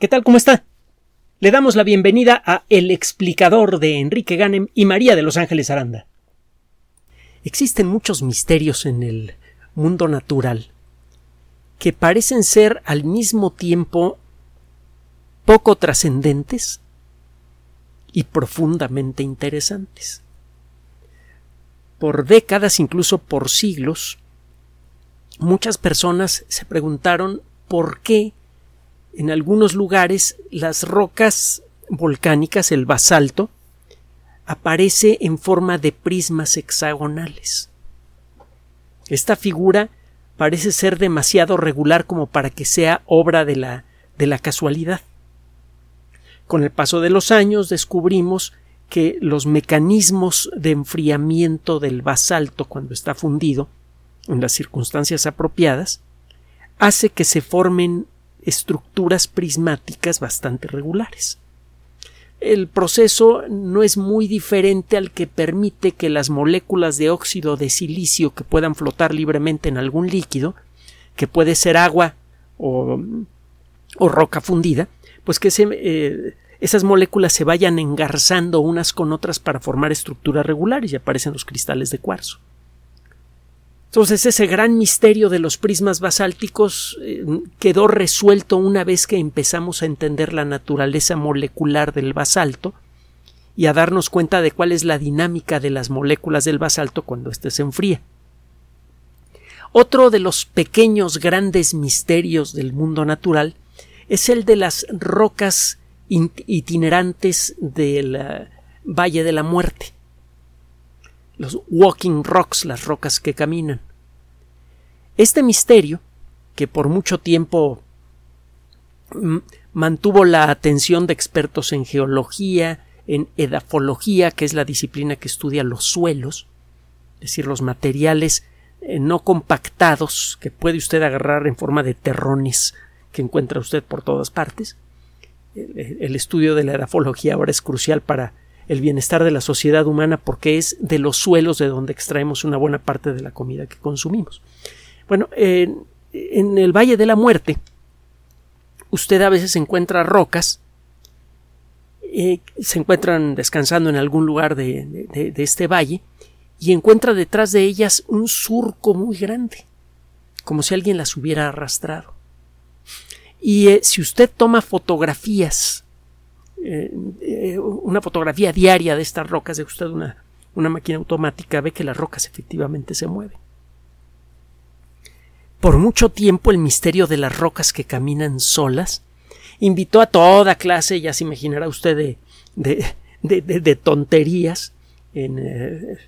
¿Qué tal? ¿Cómo está? Le damos la bienvenida a El explicador de Enrique Ganem y María de Los Ángeles Aranda. Existen muchos misterios en el mundo natural que parecen ser al mismo tiempo poco trascendentes y profundamente interesantes. Por décadas, incluso por siglos, muchas personas se preguntaron por qué en algunos lugares las rocas volcánicas, el basalto, aparece en forma de prismas hexagonales. Esta figura parece ser demasiado regular como para que sea obra de la, de la casualidad. Con el paso de los años descubrimos que los mecanismos de enfriamiento del basalto cuando está fundido en las circunstancias apropiadas hace que se formen estructuras prismáticas bastante regulares. El proceso no es muy diferente al que permite que las moléculas de óxido de silicio que puedan flotar libremente en algún líquido, que puede ser agua o, o roca fundida, pues que eh, esas moléculas se vayan engarzando unas con otras para formar estructuras regulares y aparecen los cristales de cuarzo. Entonces ese gran misterio de los prismas basálticos eh, quedó resuelto una vez que empezamos a entender la naturaleza molecular del basalto y a darnos cuenta de cuál es la dinámica de las moléculas del basalto cuando éste se enfría. Otro de los pequeños grandes misterios del mundo natural es el de las rocas itinerantes del eh, Valle de la Muerte los walking rocks, las rocas que caminan. Este misterio, que por mucho tiempo mm, mantuvo la atención de expertos en geología, en edafología, que es la disciplina que estudia los suelos, es decir, los materiales eh, no compactados que puede usted agarrar en forma de terrones que encuentra usted por todas partes. el estudio de la edafología ahora es crucial para el bienestar de la sociedad humana porque es de los suelos de donde extraemos una buena parte de la comida que consumimos. Bueno, en, el Valle de la Muerte, usted a veces encuentra rocas, eh, se encuentran descansando en algún lugar de, este valle, y encuentra detrás de ellas un surco muy grande, como si alguien las hubiera arrastrado. Y eh, si usted toma fotografías eh, eh, una fotografía diaria de estas rocas, de usted una, una máquina automática, ve que las rocas efectivamente se mueven. Por mucho tiempo el misterio de las rocas que caminan solas invitó a toda clase, ya se imaginará usted, de, de, tonterías, en, eh,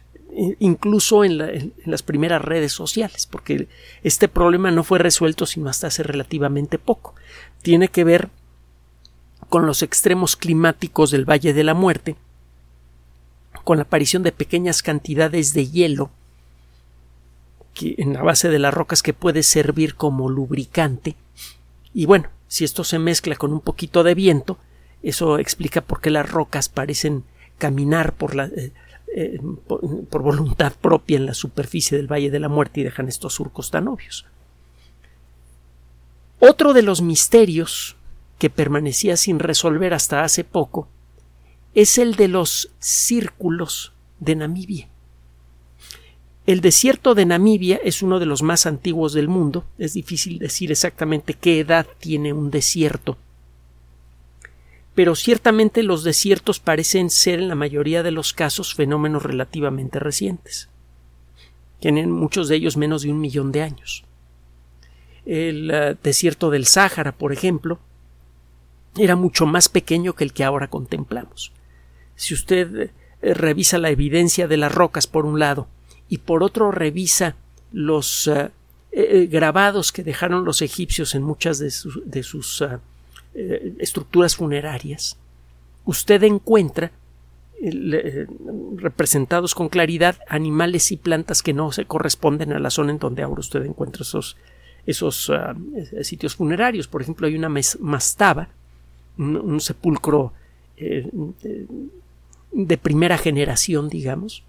incluso en, en, las primeras redes sociales, porque este problema no fue resuelto sino hasta hace relativamente poco. Tiene que ver con los extremos climáticos del Valle de la Muerte, con la aparición de pequeñas cantidades de hielo que, en la base de las rocas que puede servir como lubricante. Y bueno, si esto se mezcla con un poquito de viento, eso explica por qué las rocas parecen caminar por, la, eh, eh, por voluntad propia en la superficie del Valle de la Muerte y dejan estos surcos tan obvios. Otro de los misterios que permanecía sin resolver hasta hace poco es el de los círculos de Namibia. El desierto de Namibia es uno de los más antiguos del mundo. Es difícil decir exactamente qué edad tiene un desierto. Pero ciertamente los desiertos parecen ser en la mayoría de los casos fenómenos relativamente recientes. Tienen muchos de ellos menos de un millón de años. El uh, desierto del Sáhara, por ejemplo, era mucho más pequeño que el que ahora contemplamos. Si usted eh, revisa la evidencia de las rocas por un lado y por otro revisa los eh, eh, grabados que dejaron los egipcios en muchas de, sus estructuras funerarias, usted encuentra representados con claridad animales y plantas que no se corresponden a la zona en donde ahora usted encuentra esos, esos ah, sitios funerarios. Por ejemplo, hay una mastaba un, sepulcro eh, de, primera generación, digamos.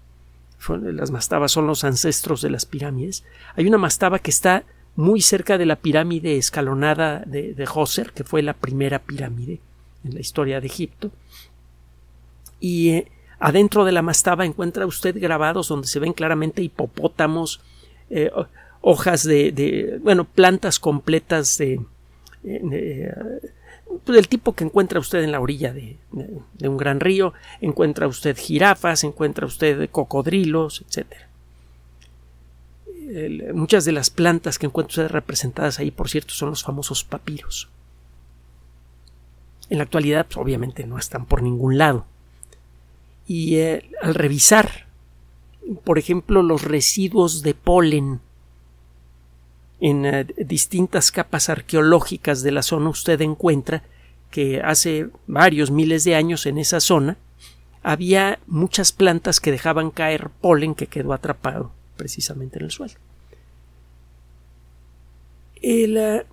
Las mastabas son los ancestros de las pirámides. Hay una mastaba que está muy cerca de la pirámide escalonada de, de Djoser, que fue la primera pirámide en la historia de Egipto. Y eh, adentro de la mastaba encuentra usted grabados donde se ven claramente hipopótamos, eh, hojas de, bueno, plantas completas de, del tipo que encuentra usted en la orilla de, un gran río, encuentra usted jirafas, encuentra usted cocodrilos, etc. muchas de las plantas que encuentra usted representadas ahí, por cierto, son los famosos papiros. En la actualidad, pues, obviamente, no están por ningún lado. Y eh, al revisar, por ejemplo, los residuos de polen en eh, distintas capas arqueológicas de la zona usted encuentra que hace varios miles de años en esa zona había muchas plantas que dejaban caer polen que quedó atrapado precisamente en el suelo. El, eh,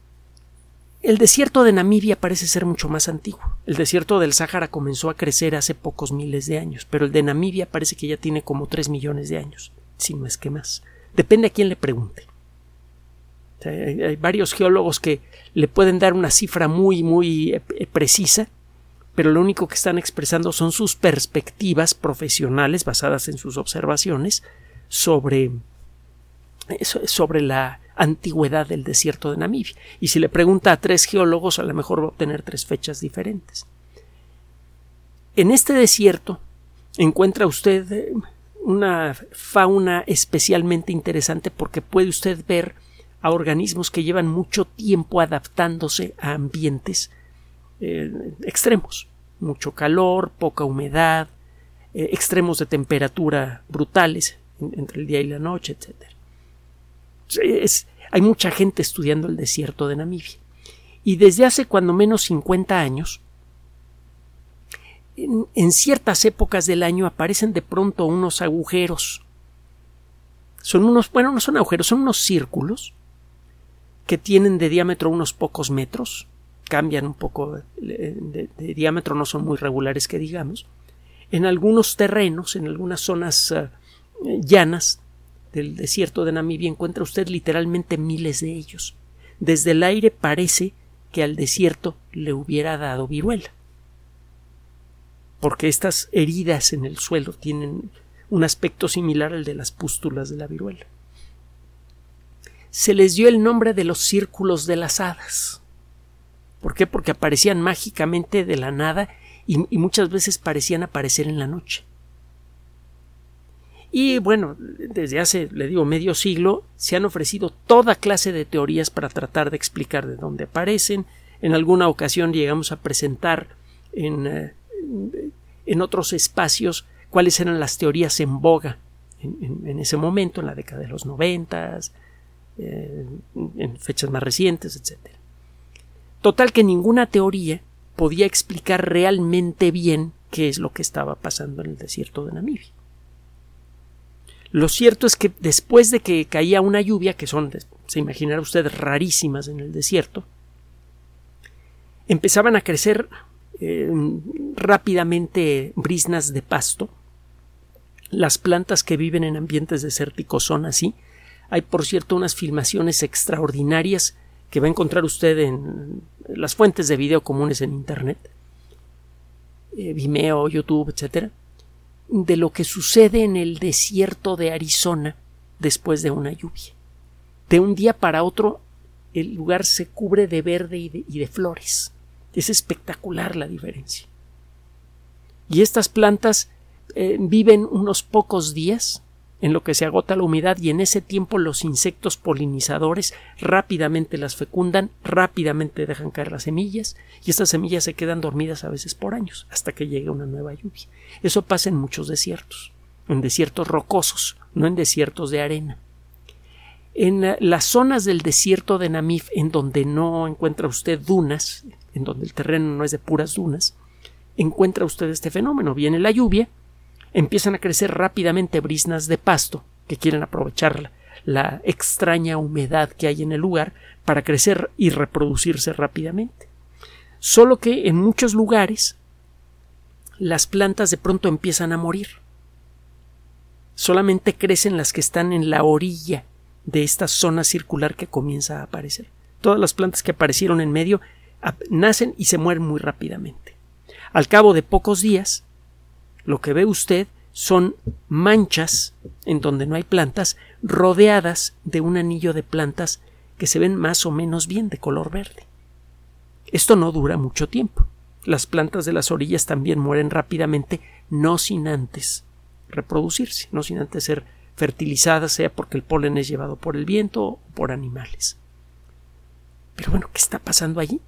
el desierto de Namibia parece ser mucho más antiguo. El desierto del Sáhara comenzó a crecer hace pocos miles de años, pero el de Namibia parece que ya tiene como tres millones de años, si no es que más. Depende a quién le pregunte. Hay, varios geólogos que le pueden dar una cifra muy, muy eh, eh, precisa, pero lo único que están expresando son sus perspectivas profesionales basadas en sus observaciones sobre, eh, sobre la antigüedad del desierto de Namibia. Y si le pregunta a tres geólogos, a lo mejor va a obtener tres fechas diferentes. En este desierto encuentra usted una fauna especialmente interesante porque puede usted ver a organismos que llevan mucho tiempo adaptándose a ambientes eh, extremos, mucho calor, poca humedad, eh, extremos de temperatura brutales entre el día y la noche, etc. hay mucha gente estudiando el desierto de Namibia. Y desde hace cuando menos 50 años, en, ciertas épocas del año aparecen de pronto unos agujeros. Son unos, bueno, no son agujeros, son unos círculos que tienen de diámetro unos pocos metros, cambian un poco de, diámetro, no son muy regulares que digamos. En algunos terrenos, en algunas zonas eh, llanas del desierto de Namibia, encuentra usted literalmente miles de ellos. Desde el aire parece que al desierto le hubiera dado viruela. Porque estas heridas en el suelo tienen un aspecto similar al de las pústulas de la viruela se les dio el nombre de los círculos de las hadas. ¿Por qué? Porque aparecían mágicamente de la nada y, muchas veces parecían aparecer en la noche. Y bueno, desde hace, le digo, medio siglo se han ofrecido toda clase de teorías para tratar de explicar de dónde aparecen. En alguna ocasión llegamos a presentar en, eh, en otros espacios cuáles eran las teorías en boga en, en, ese momento, en la década de los noventas, en fechas más recientes, etc. Total que ninguna teoría podía explicar realmente bien qué es lo que estaba pasando en el desierto de Namibia. Lo cierto es que después de que caía una lluvia, que son, se imaginará usted, rarísimas en el desierto, empezaban a crecer eh, rápidamente brisnas de pasto. Las plantas que viven en ambientes desérticos son así, hay, por cierto, unas filmaciones extraordinarias que va a encontrar usted en las fuentes de video comunes en Internet, eh, Vimeo, YouTube, etc., de lo que sucede en el desierto de Arizona después de una lluvia. De un día para otro, el lugar se cubre de verde y de flores. Es espectacular la diferencia. Y estas plantas eh, viven unos pocos días en lo que se agota la humedad y en ese tiempo los insectos polinizadores rápidamente las fecundan, rápidamente dejan caer las semillas y estas semillas se quedan dormidas a veces por años hasta que llegue una nueva lluvia. Eso pasa en muchos desiertos, en desiertos rocosos, no en desiertos de arena. En las zonas del desierto de Namif, en donde no encuentra usted dunas, en donde el terreno no es de puras dunas, encuentra usted este fenómeno. Viene la lluvia, empiezan a crecer rápidamente brisnas de pasto que quieren aprovechar la, extraña humedad que hay en el lugar para crecer y reproducirse rápidamente. Solo que en muchos lugares las plantas de pronto empiezan a morir. Solamente crecen las que están en la orilla de esta zona circular que comienza a aparecer. Todas las plantas que aparecieron en medio nacen y se mueren muy rápidamente. Al cabo de pocos días, lo que ve usted son manchas en donde no hay plantas rodeadas de un anillo de plantas que se ven más o menos bien de color verde. Esto no dura mucho tiempo. Las plantas de las orillas también mueren rápidamente, no sin antes reproducirse, no sin antes ser fertilizadas, sea porque el polen es llevado por el viento o por animales. Pero bueno, ¿qué está pasando allí?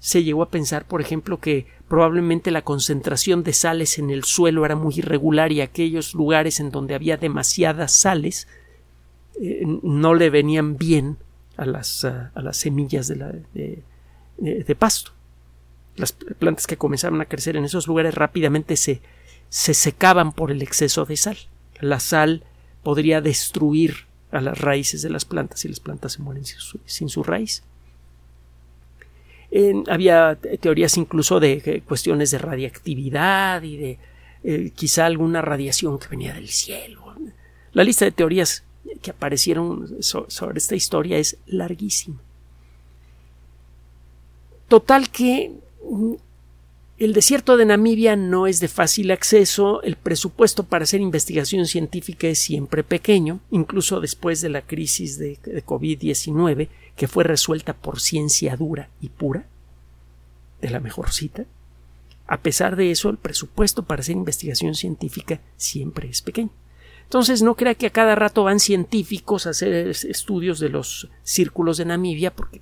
Se llegó a pensar, por ejemplo, que probablemente la concentración de sales en el suelo era muy irregular y aquellos lugares en donde había demasiadas sales eh, no le venían bien a las, a las semillas de, de, pasto. Las plantas que comenzaban a crecer en esos lugares rápidamente se, se secaban por el exceso de sal. La sal podría destruir a las raíces de las plantas y las plantas se mueren sin su, raíz. Había teorías incluso de eh, cuestiones de radiactividad y de eh, quizá alguna radiación que venía del cielo. La lista de teorías que aparecieron sobre esta historia es larguísima. Total que mm, el desierto de Namibia no es de fácil acceso, el presupuesto para hacer investigación científica es siempre pequeño, incluso después de la crisis de, COVID-19, que fue resuelta por ciencia dura y pura, de la mejor cita. A pesar de eso, el presupuesto para hacer investigación científica siempre es pequeño. Entonces, no crea que a cada rato van científicos a hacer estudios de los círculos de Namibia porque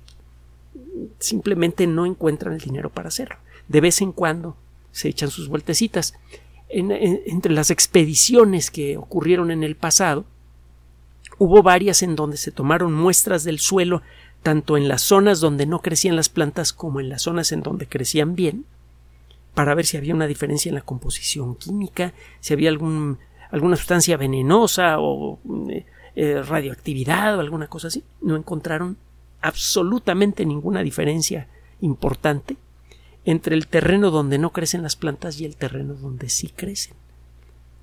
simplemente no encuentran el dinero para hacerlo de vez en cuando se echan sus vueltecitas. entre las expediciones que ocurrieron en el pasado, hubo varias en donde se tomaron muestras del suelo, tanto en las zonas donde no crecían las plantas como en las zonas en donde crecían bien, para ver si había una diferencia en la composición química, si había alguna sustancia venenosa o eh, eh, radioactividad o alguna cosa así. No encontraron absolutamente ninguna diferencia importante entre el terreno donde no crecen las plantas y el terreno donde sí crecen.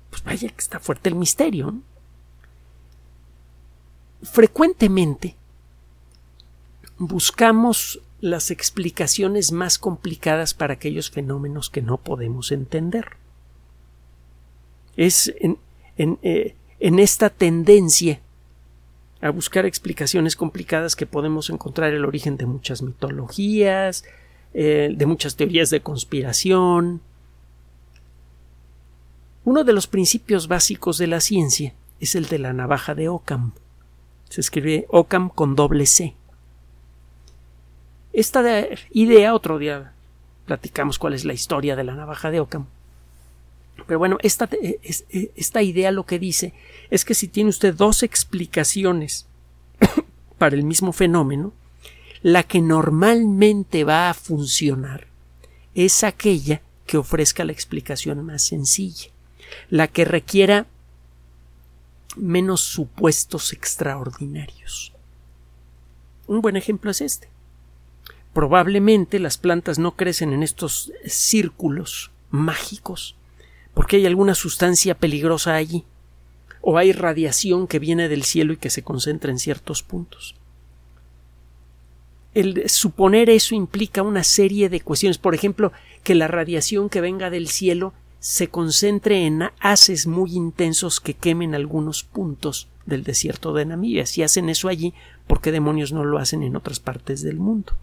Pues vaya que está fuerte el misterio. Frecuentemente buscamos las explicaciones más complicadas para aquellos fenómenos que no podemos entender. Es eh, en esta tendencia a buscar explicaciones complicadas que podemos encontrar el origen de muchas mitologías, eh, de muchas teorías de conspiración. Uno de los principios básicos de la ciencia es el de la navaja de Occam. Se escribe Occam con doble C. Esta idea, otro día platicamos cuál es la historia de la navaja de Occam. Pero bueno, esta, eh, eh, esta idea lo que dice es que si tiene usted dos explicaciones para el mismo fenómeno, la que normalmente va a funcionar es aquella que ofrezca la explicación más sencilla, la que requiera menos supuestos extraordinarios. Un buen ejemplo es este. Probablemente las plantas no crecen en estos círculos mágicos porque hay alguna sustancia peligrosa allí o hay radiación que viene del cielo y que se concentra en ciertos puntos el suponer eso implica una serie de cuestiones. Por ejemplo, que la radiación que venga del cielo se concentre en haces muy intensos que quemen algunos puntos del desierto de Namibia. Si hacen eso allí, ¿por qué demonios no lo hacen en otras partes del mundo?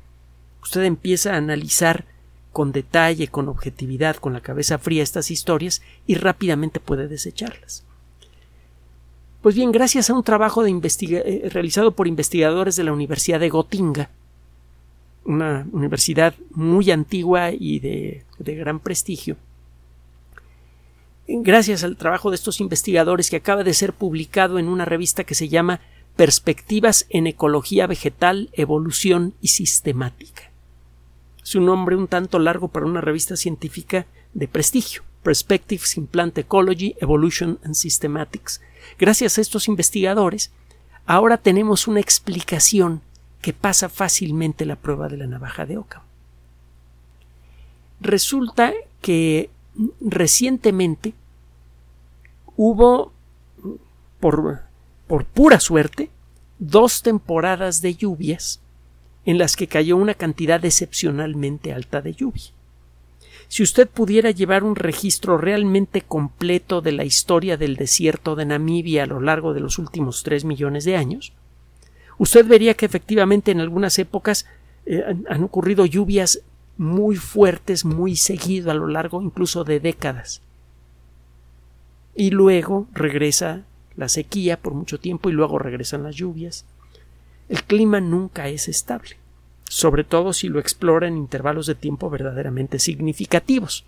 Usted empieza a analizar con detalle, con objetividad, con la cabeza fría estas historias y rápidamente puede desecharlas. Pues bien, gracias a un trabajo eh, realizado por investigadores de la Universidad de Gotinga, una universidad muy antigua y de, gran prestigio. Gracias al trabajo de estos investigadores que acaba de ser publicado en una revista que se llama Perspectivas en Ecología Vegetal, Evolución y Sistemática. Es un nombre un tanto largo para una revista científica de prestigio. Perspectives in Plant Ecology, Evolution and Systematics. Gracias a estos investigadores, ahora tenemos una explicación que pasa fácilmente la prueba de la navaja de Oca. Resulta que recientemente hubo, por, por pura suerte, dos temporadas de lluvias en las que cayó una cantidad excepcionalmente alta de lluvia. Si usted pudiera llevar un registro realmente completo de la historia del desierto de Namibia a lo largo de los últimos tres millones de años, usted vería que efectivamente en algunas épocas eh, han ocurrido lluvias muy fuertes, muy seguido a lo largo incluso de décadas. Y luego regresa la sequía por mucho tiempo y luego regresan las lluvias. El clima nunca es estable sobre todo si lo explora en intervalos de tiempo verdaderamente significativos.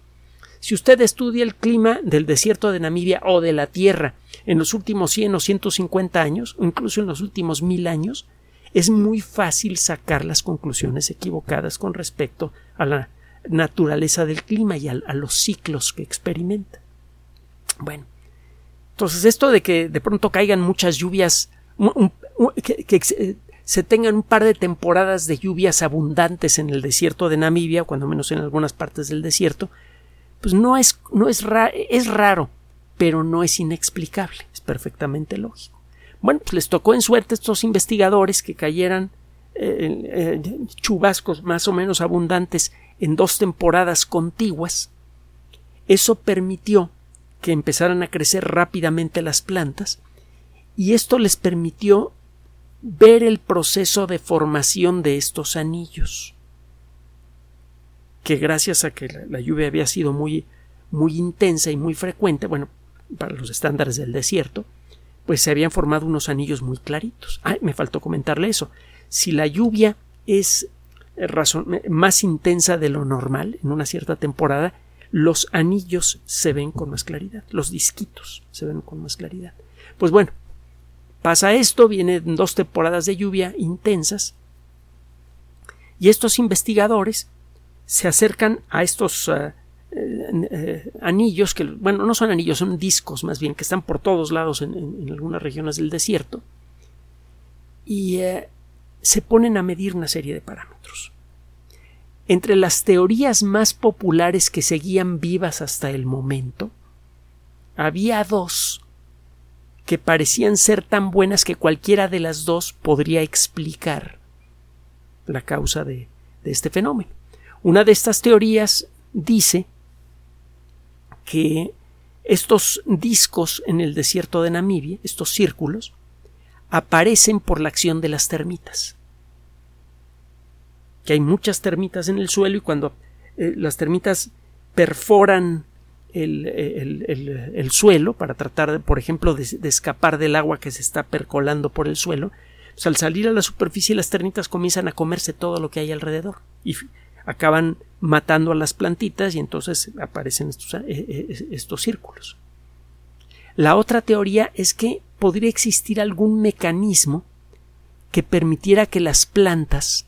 Si usted estudia el clima del desierto de Namibia o de la Tierra en los últimos 100 o 150 años, o incluso en los últimos mil años, es muy fácil sacar las conclusiones equivocadas con respecto a la naturaleza del clima y a, los ciclos que experimenta. Bueno, entonces esto de que de pronto caigan muchas lluvias, que, se tengan un par de temporadas de lluvias abundantes en el desierto de Namibia, cuando menos en algunas partes del desierto, pues no es, no es, es raro, pero no es inexplicable, es perfectamente lógico. Bueno, pues les tocó en suerte a estos investigadores que cayeran eh, eh, chubascos más o menos abundantes en dos temporadas contiguas. Eso permitió que empezaran a crecer rápidamente las plantas y esto les permitió ver el proceso de formación de estos anillos que gracias a que la, lluvia había sido muy muy intensa y muy frecuente, bueno, para los estándares del desierto, pues se habían formado unos anillos muy claritos. Ay, me faltó comentarle eso. Si la lluvia es eh, más intensa de lo normal en una cierta temporada, los anillos se ven con más claridad, los disquitos se ven con más claridad. Pues bueno, Pasa esto, vienen dos temporadas de lluvia intensas y estos investigadores se acercan a estos eh, eh, anillos que, bueno, no son anillos, son discos más bien, que están por todos lados en, algunas regiones del desierto y eh, se ponen a medir una serie de parámetros. Entre las teorías más populares que seguían vivas hasta el momento, había dos que parecían ser tan buenas que cualquiera de las dos podría explicar la causa de, este fenómeno. Una de estas teorías dice que estos discos en el desierto de Namibia, estos círculos, aparecen por la acción de las termitas. Que hay muchas termitas en el suelo y cuando eh, las termitas perforan el, suelo para tratar, por ejemplo, de, escapar del agua que se está percolando por el suelo, pues al salir a la superficie las termitas comienzan a comerse todo lo que hay alrededor y acaban matando a las plantitas y entonces aparecen estos, eh, eh, estos círculos. La otra teoría es que podría existir algún mecanismo que permitiera que las plantas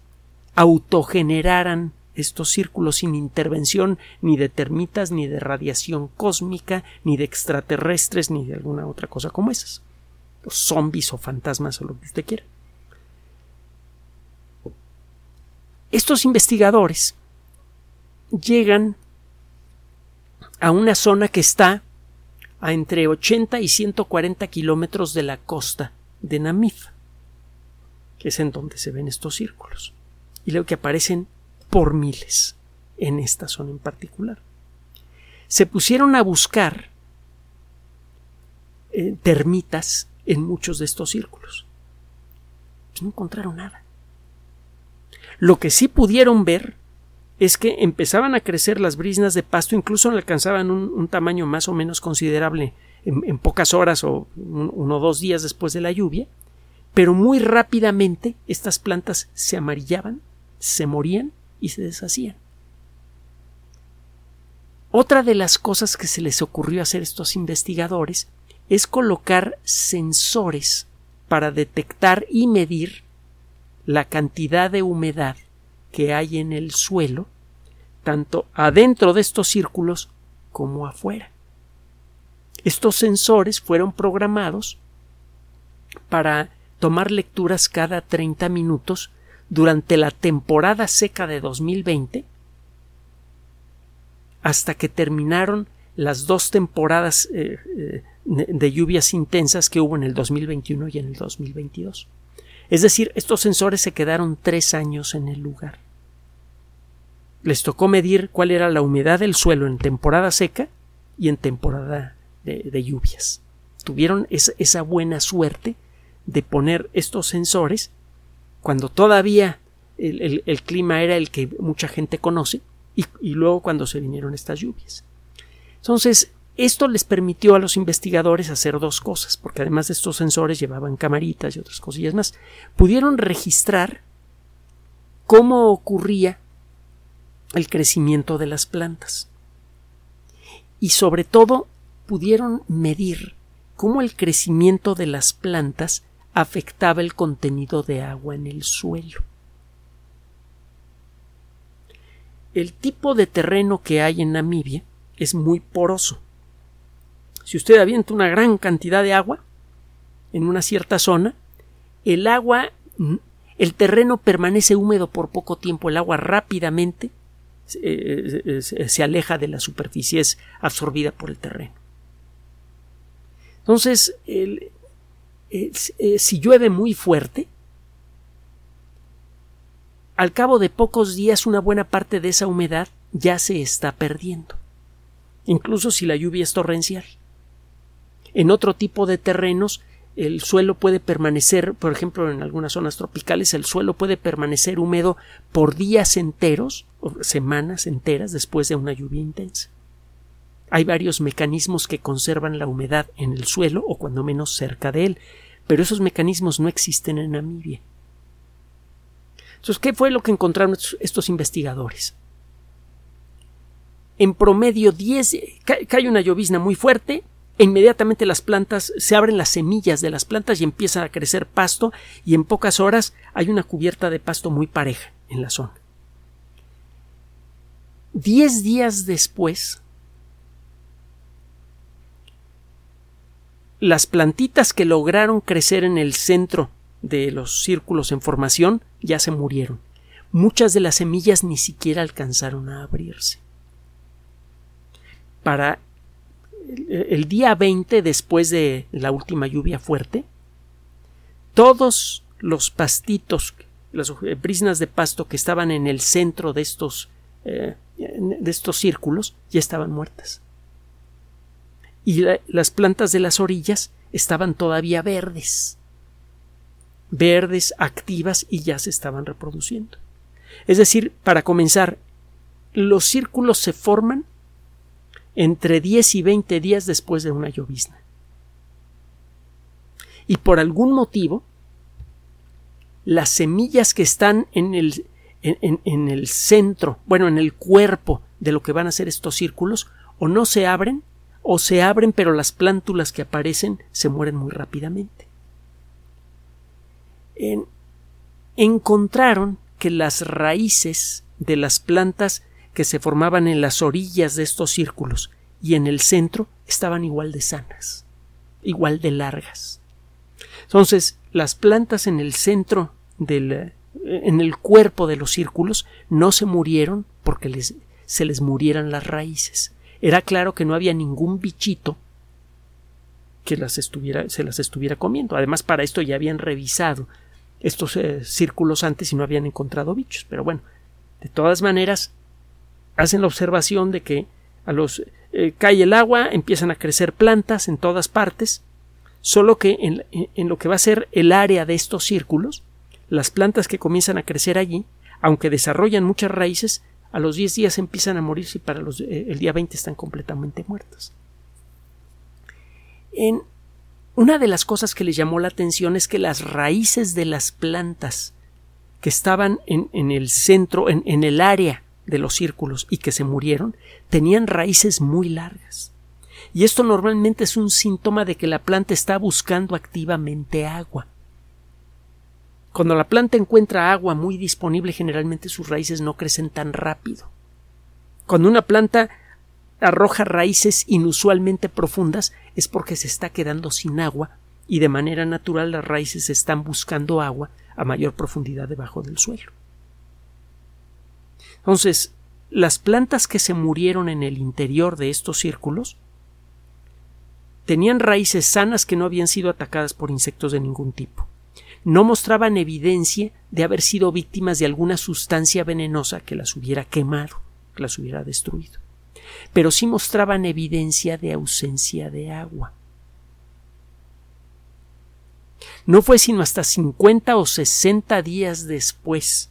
autogeneraran estos círculos sin intervención ni de termitas, ni de radiación cósmica, ni de extraterrestres, ni de alguna otra cosa como esas. Los zombies o fantasmas o lo que usted quiera. Estos investigadores llegan a una zona que está a entre 80 y 140 kilómetros de la costa de Namib, que es en donde se ven estos círculos. Y luego que aparecen por miles en esta zona en particular. Se pusieron a buscar eh, termitas en muchos de estos círculos. No encontraron nada. Lo que sí pudieron ver es que empezaban a crecer las brisnas de pasto, incluso alcanzaban un, tamaño más o menos considerable en, pocas horas o uno o dos días después de la lluvia, pero muy rápidamente estas plantas se amarillaban, se morían y se deshacían. Otra de las cosas que se les ocurrió hacer estos investigadores es colocar sensores para detectar y medir la cantidad de humedad que hay en el suelo, tanto adentro de estos círculos como afuera. Estos sensores fueron programados para tomar lecturas cada 30 minutos durante la temporada seca de 2020 hasta que terminaron las dos temporadas eh, eh, de lluvias intensas que hubo en el 2021 y en el 2022. Es decir, estos sensores se quedaron tres años en el lugar. Les tocó medir cuál era la humedad del suelo en temporada seca y en temporada de, lluvias. Tuvieron esa, buena suerte de poner estos sensores cuando todavía el, clima era el que mucha gente conoce y, luego cuando se vinieron estas lluvias. Entonces, esto les permitió a los investigadores hacer dos cosas, porque además de estos sensores llevaban camaritas y otras cosillas más. Pudieron registrar cómo ocurría el crecimiento de las plantas. Y sobre todo pudieron medir cómo el crecimiento de las plantas afectaba el contenido de agua en el suelo. El tipo de terreno que hay en Namibia es muy poroso si usted avienta una gran cantidad de agua en una cierta zona, el agua, el terreno permanece húmedo por poco tiempo, el agua rápidamente se aleja de la superficie, es absorbida por el terreno. Entonces, eh, si llueve muy fuerte, al cabo de pocos días una buena parte de esa humedad ya se está perdiendo, incluso si la lluvia es torrencial. En otro tipo de terrenos el suelo puede permanecer, por ejemplo, en algunas zonas tropicales, el suelo puede permanecer húmedo por días enteros o semanas enteras después de una lluvia intensa. Hay varios mecanismos que conservan la humedad en el suelo o cuando menos cerca de él, pero esos mecanismos no existen en Namibia. Entonces, ¿qué fue lo que encontraron estos investigadores? En promedio 10 cae una llovizna muy fuerte, e inmediatamente las plantas se abren las semillas de las plantas y empieza a crecer pasto y en pocas horas hay una cubierta de pasto muy pareja en la zona. Diez días después, las plantitas que lograron crecer en el centro de los círculos en formación ya se murieron. Muchas de las semillas ni siquiera alcanzaron a abrirse. Para el día 20 después de la última lluvia fuerte, todos los pastitos, las brisnas de pasto que estaban en el centro de estos, eh, de estos círculos ya estaban muertas. Y las plantas de las orillas estaban todavía verdes, verdes, activas y ya se estaban reproduciendo. Es decir, para comenzar, los círculos se forman entre 10 y 20 días después de una llovizna. Y por algún motivo, las semillas que están en el, en, el centro, bueno, en el cuerpo de lo que van a ser estos círculos, o no se abren, o se abren, pero las plántulas que aparecen se mueren muy rápidamente. encontraron que las raíces de las plantas que se formaban en las orillas de estos círculos y en el centro estaban igual de sanas, igual de largas. Entonces, las plantas en el centro del en el cuerpo de los círculos no se murieron porque les, se les murieran las raíces. Era claro que no había ningún bichito que las estuviera, se las estuviera comiendo. Además, para esto ya habían revisado estos eh, círculos antes y no habían encontrado bichos. Pero bueno, de todas maneras, hacen la observación de que a los eh, cae el agua, empiezan a crecer plantas en todas partes, solo que en, en, lo que va a ser el área de estos círculos, las plantas que comienzan a crecer allí, aunque desarrollan muchas raíces, a los 10 días empiezan a morirse y para los, eh, el día 20 están completamente muertas. En, una de las cosas que les llamó la atención es que las raíces de las plantas que estaban en, el centro, en, en el área de los círculos y que se murieron tenían raíces muy largas. Y esto normalmente es un síntoma de que la planta está buscando activamente agua. Cuando la planta encuentra agua muy disponible, generalmente sus raíces no crecen tan rápido. Cuando una planta arroja raíces inusualmente profundas es porque se está quedando sin agua y de manera natural las raíces están buscando agua a mayor profundidad debajo del suelo. Entonces, las plantas que se murieron en el interior de estos círculos tenían raíces sanas que no habían sido atacadas por insectos de ningún tipo. No mostraban evidencia de haber sido víctimas de alguna sustancia venenosa que las hubiera quemado, que las hubiera destruido. Pero sí mostraban evidencia de ausencia de agua. No fue sino hasta 50 o 60 días después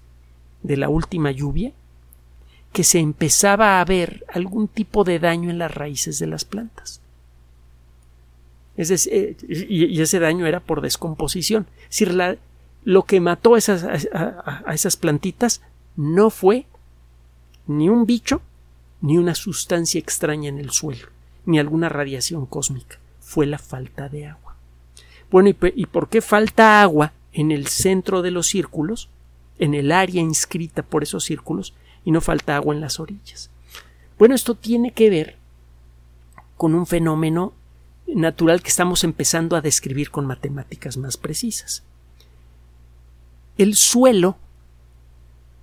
de la última lluvia que se empezaba a ver algún tipo de daño en las raíces de las plantas. Eh, y, ese daño era por descomposición. Es decir, lo que mató a esas plantitas no fue ni un bicho, ni una sustancia extraña en el suelo, ni alguna radiación cósmica. Fue la falta de agua. Bueno, ¿y, por qué falta agua en el centro de los círculos, en el área inscrita por esos círculos, y no falta agua en las orillas? Bueno, esto tiene que ver con un fenómeno natural que estamos empezando a describir con matemáticas más precisas. El suelo,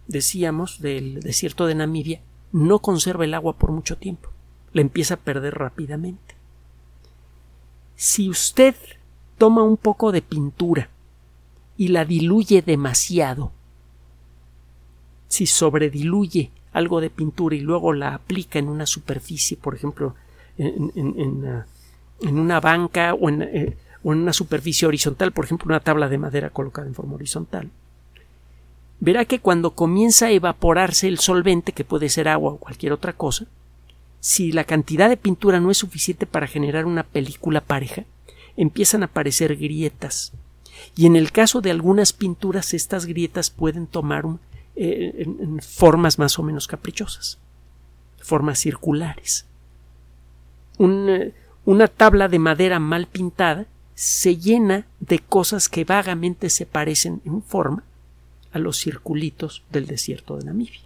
decíamos, del desierto de Namibia, no conserva el agua por mucho tiempo. La empieza a perder rápidamente. Si usted toma un poco de pintura y la diluye demasiado, si sobrediluye algo de pintura y luego la aplica en una superficie, por ejemplo, en, en, una banca o, eh, o en una superficie horizontal, por ejemplo, una tabla de madera colocada en forma horizontal, verá que cuando comienza a evaporarse el solvente, que puede ser agua o cualquier otra cosa, si la cantidad de pintura no es suficiente para generar una película pareja, empiezan a aparecer grietas. Y en el caso de algunas pinturas, estas grietas pueden tomar eh, formas más o menos caprichosas, formas circulares. Eh, una tabla de madera mal pintada se llena de cosas que vagamente se parecen en forma a los circulitos del desierto de Namibia.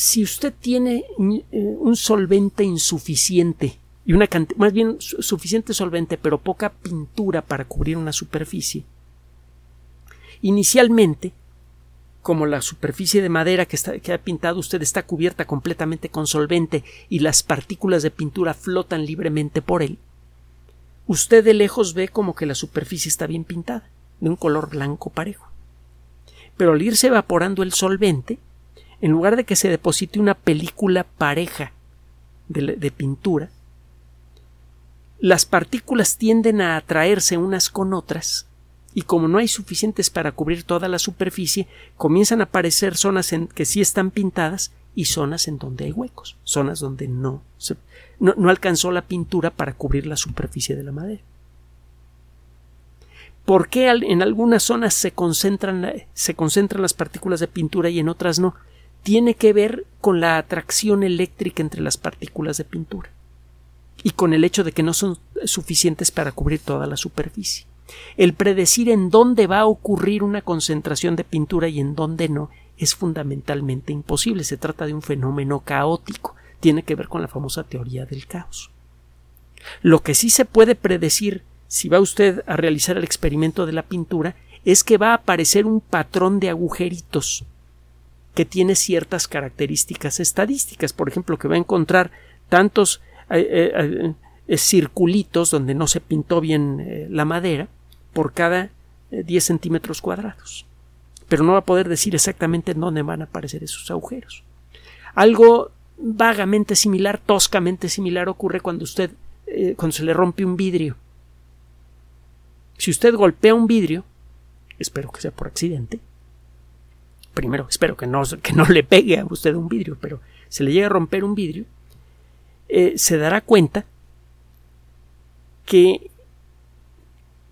si usted tiene eh, un solvente insuficiente y una más bien suficiente solvente pero poca pintura para cubrir una superficie, inicialmente como la superficie de madera que, está, que ha pintado usted está cubierta completamente con solvente y las partículas de pintura flotan libremente por él, usted de lejos ve como que la superficie está bien pintada, de un color blanco parejo. Pero al irse evaporando el solvente, en lugar de que se deposite una película pareja de, pintura, las partículas tienden a atraerse unas con otras y como no hay suficientes para cubrir toda la superficie, comienzan a aparecer zonas en que sí están pintadas y zonas en donde hay huecos, zonas donde no, no, no alcanzó la pintura para cubrir la superficie de la madera. ¿Por qué en algunas zonas se concentran, se concentran las partículas de pintura y en otras no? tiene que ver con la atracción eléctrica entre las partículas de pintura y con el hecho de que no son suficientes para cubrir toda la superficie. El predecir en dónde va a ocurrir una concentración de pintura y en dónde no es fundamentalmente imposible. Se trata de un fenómeno caótico. Tiene que ver con la famosa teoría del caos. Lo que sí se puede predecir si va usted a realizar el experimento de la pintura es que va a aparecer un patrón de agujeritos que tiene ciertas características estadísticas. Por ejemplo, que va a encontrar tantos eh, eh, eh, circulitos donde no se pintó bien la madera por cada 10 centímetros cuadrados. Pero no va a poder decir exactamente en dónde van a aparecer esos agujeros. Algo vagamente similar, toscamente similar ocurre cuando usted cuando se le rompe un vidrio. Si usted golpea un vidrio, espero que sea por accidente, primero espero que no, que no le pegue a usted un vidrio, pero se le llega a romper un vidrio, eh, se dará cuenta que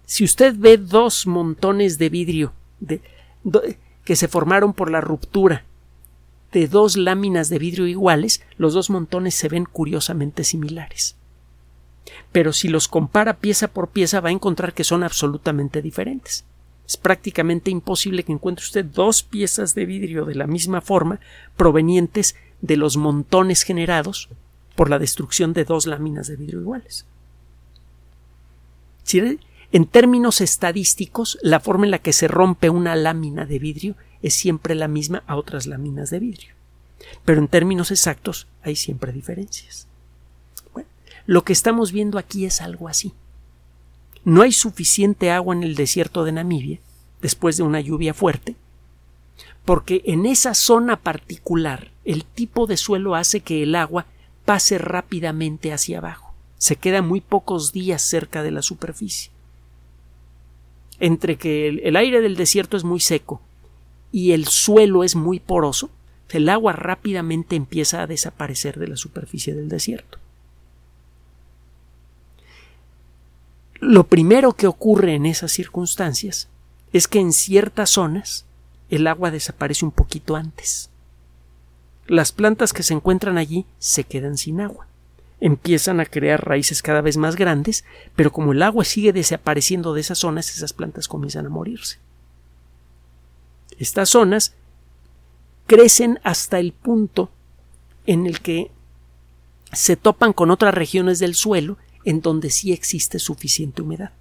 si usted ve dos montones de vidrio de, que se formaron por la ruptura de dos láminas de vidrio iguales, los dos montones se ven curiosamente similares. Pero si los compara pieza por pieza va a encontrar que son absolutamente diferentes. Es prácticamente imposible que encuentre usted dos piezas de vidrio de la misma forma provenientes de los montones generados por la destrucción de dos láminas de vidrio iguales. En términos estadísticos, la forma en la que se rompe una lámina de vidrio es siempre la misma a otras láminas de vidrio. Pero en términos exactos hay siempre diferencias. Lo que estamos viendo aquí es algo así. No hay suficiente agua en el desierto de Namibia después de una lluvia fuerte, porque en esa zona particular el tipo de suelo hace que el agua pase rápidamente hacia abajo. Se queda muy pocos días cerca de la superficie. Entre que el, aire del desierto es muy seco y el suelo es muy poroso, el agua rápidamente empieza a desaparecer de la superficie del desierto. Lo primero que ocurre en esas circunstancias es que en ciertas zonas el agua desaparece un poquito antes. Las plantas que se encuentran allí se quedan sin agua. Empiezan a crear raíces cada vez más grandes, pero como el agua sigue desapareciendo de esas zonas, esas plantas comienzan a morirse. Estas zonas crecen hasta el punto en el que se topan con otras regiones del suelo en donde sí existe suficiente humedad.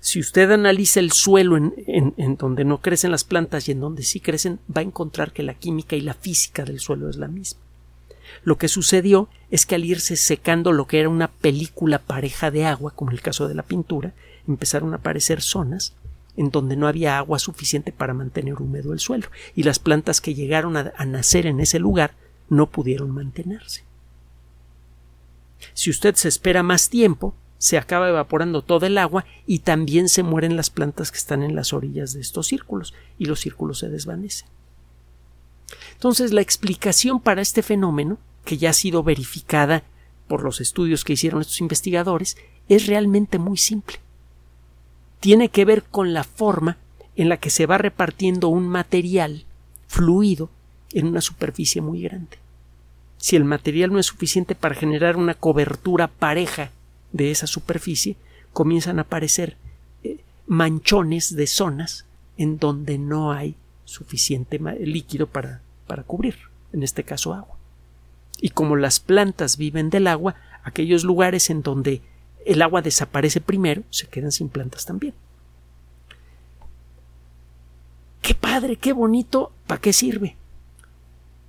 Si usted analiza el suelo en, donde no crecen las plantas y en donde sí crecen, va a encontrar que la química y la física del suelo es la misma. Lo que sucedió es que al irse secando lo que era una película pareja de agua, como el caso de la pintura, empezaron a aparecer zonas en donde no había agua suficiente para mantener húmedo el suelo, y las plantas que llegaron a nacer en ese lugar no pudieron mantenerse. Si usted se espera más tiempo, se acaba evaporando todo el agua y también se mueren las plantas que están en las orillas de estos círculos y los círculos se desvanecen. Entonces, la explicación para este fenómeno, que ya ha sido verificada por los estudios que hicieron estos investigadores, es realmente muy simple. Tiene que ver con la forma en la que se va repartiendo un material fluido en una superficie muy grande si el material no es suficiente para generar una cobertura pareja de esa superficie, comienzan a aparecer eh, manchones de zonas en donde no hay suficiente líquido para, para cubrir, en este caso agua. Y como las plantas viven del agua, aquellos lugares en donde el agua desaparece primero se quedan sin plantas también. Qué padre, qué bonito, ¿para qué sirve?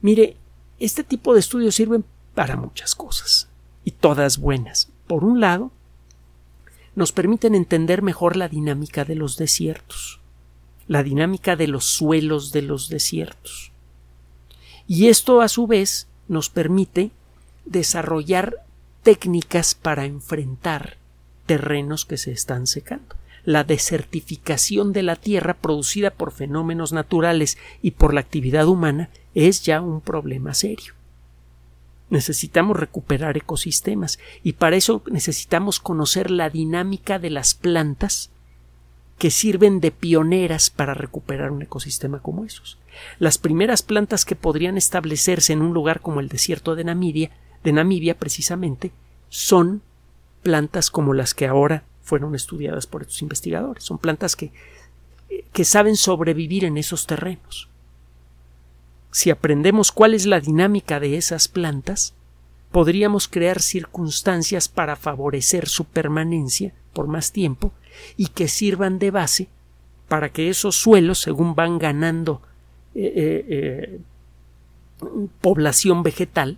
Mire, este tipo de estudios sirven para muchas cosas, y todas buenas. Por un lado, nos permiten entender mejor la dinámica de los desiertos, la dinámica de los suelos de los desiertos. Y esto, a su vez, nos permite desarrollar técnicas para enfrentar terrenos que se están secando. La desertificación de la tierra producida por fenómenos naturales y por la actividad humana es ya un problema serio. Necesitamos recuperar ecosistemas y para eso necesitamos conocer la dinámica de las plantas que sirven de pioneras para recuperar un ecosistema como esos. Las primeras plantas que podrían establecerse en un lugar como el desierto de Namibia, de Namibia precisamente, son plantas como las que ahora fueron estudiadas por estos investigadores. Son plantas que, que saben sobrevivir en esos terrenos si aprendemos cuál es la dinámica de esas plantas, podríamos crear circunstancias para favorecer su permanencia por más tiempo y que sirvan de base para que esos suelos, según van ganando eh, eh, eh, población vegetal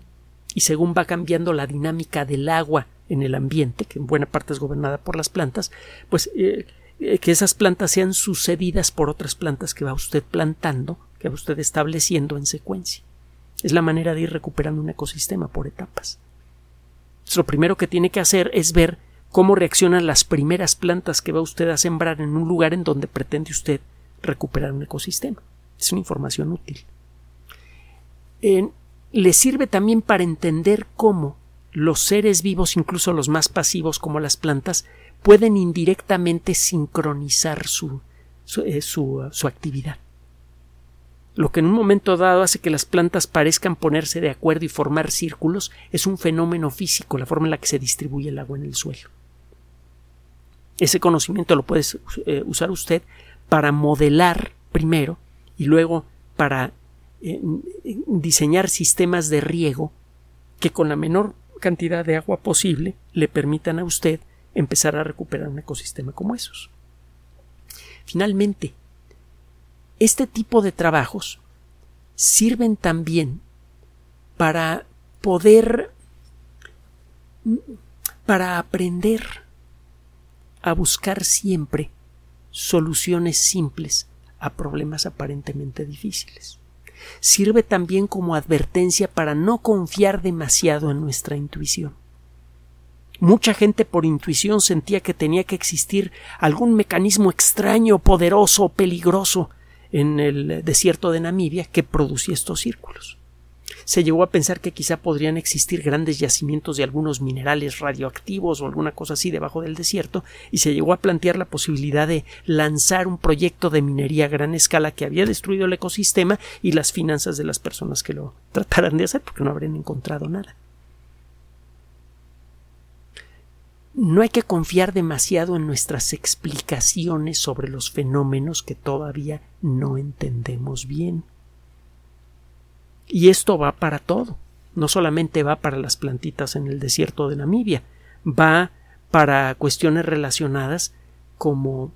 y según va cambiando la dinámica del agua en el ambiente, que en buena parte es gobernada por las plantas, pues que esas plantas sean sucedidas por otras plantas que va usted plantando que va usted estableciendo en secuencia. Es la manera de ir recuperando un ecosistema por etapas. lo primero que tiene que hacer es ver cómo reaccionan las primeras plantas que va usted a sembrar en un lugar en donde pretende usted recuperar un ecosistema. Es una información útil. le sirve también para entender cómo los seres vivos, incluso los más pasivos como las plantas, pueden indirectamente sincronizar su, su eh, actividad. Lo que en un momento dado hace que las plantas parezcan ponerse de acuerdo y formar círculos es un fenómeno físico, la forma en la que se distribuye el agua en el suelo. Ese conocimiento lo puede eh, usar usted para modelar primero y luego para eh, diseñar sistemas de riego que con la menor cantidad de agua posible le permitan a usted empezar a recuperar un ecosistema como esos. Finalmente, este tipo de trabajos sirven también para poder para aprender a buscar siempre soluciones simples a problemas aparentemente difíciles. Sirve también como advertencia para no confiar demasiado en nuestra intuición. Mucha gente por intuición sentía que tenía que existir algún mecanismo extraño, poderoso, peligroso en el desierto de Namibia que producía estos círculos se llegó a pensar que quizá podrían existir grandes yacimientos de algunos minerales radioactivos o alguna cosa así debajo del desierto, y se llegó a plantear la posibilidad de lanzar un proyecto de minería a gran escala que había destruido el ecosistema y las finanzas de las personas que lo trataran de hacer, porque no habrían encontrado nada. No hay que confiar demasiado en nuestras explicaciones sobre los fenómenos que todavía no entendemos bien. Y esto va para todo. No solamente va para las plantitas en el desierto de Namibia, va para cuestiones relacionadas como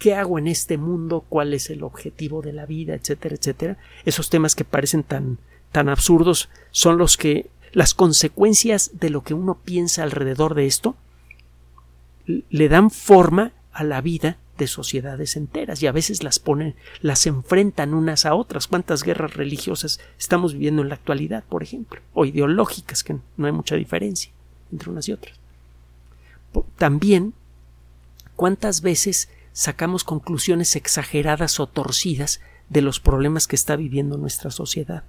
¿qué hago en este mundo? ¿Cuál es el objetivo de la vida? etcétera, etcétera. Esos temas que parecen tan, tan absurdos son los que las consecuencias de lo que uno piensa alrededor de esto le dan forma a la vida de sociedades enteras y a veces las ponen, las enfrentan unas a otras. ¿Cuántas guerras religiosas estamos viviendo en la actualidad, por ejemplo? O ideológicas, que no hay mucha diferencia entre unas y otras. También, ¿cuántas veces sacamos conclusiones exageradas o torcidas de los problemas que está viviendo nuestra sociedad?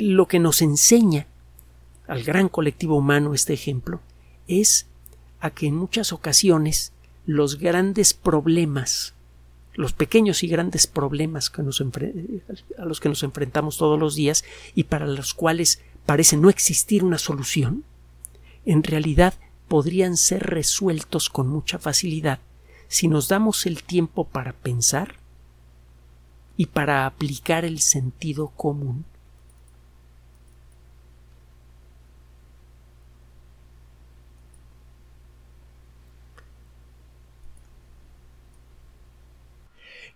Lo que nos enseña al gran colectivo humano este ejemplo es a que en muchas ocasiones los grandes problemas, los pequeños y grandes problemas que nos a los que nos enfrentamos todos los días y para los cuales parece no existir una solución, en realidad podrían ser resueltos con mucha facilidad si nos damos el tiempo para pensar y para aplicar el sentido común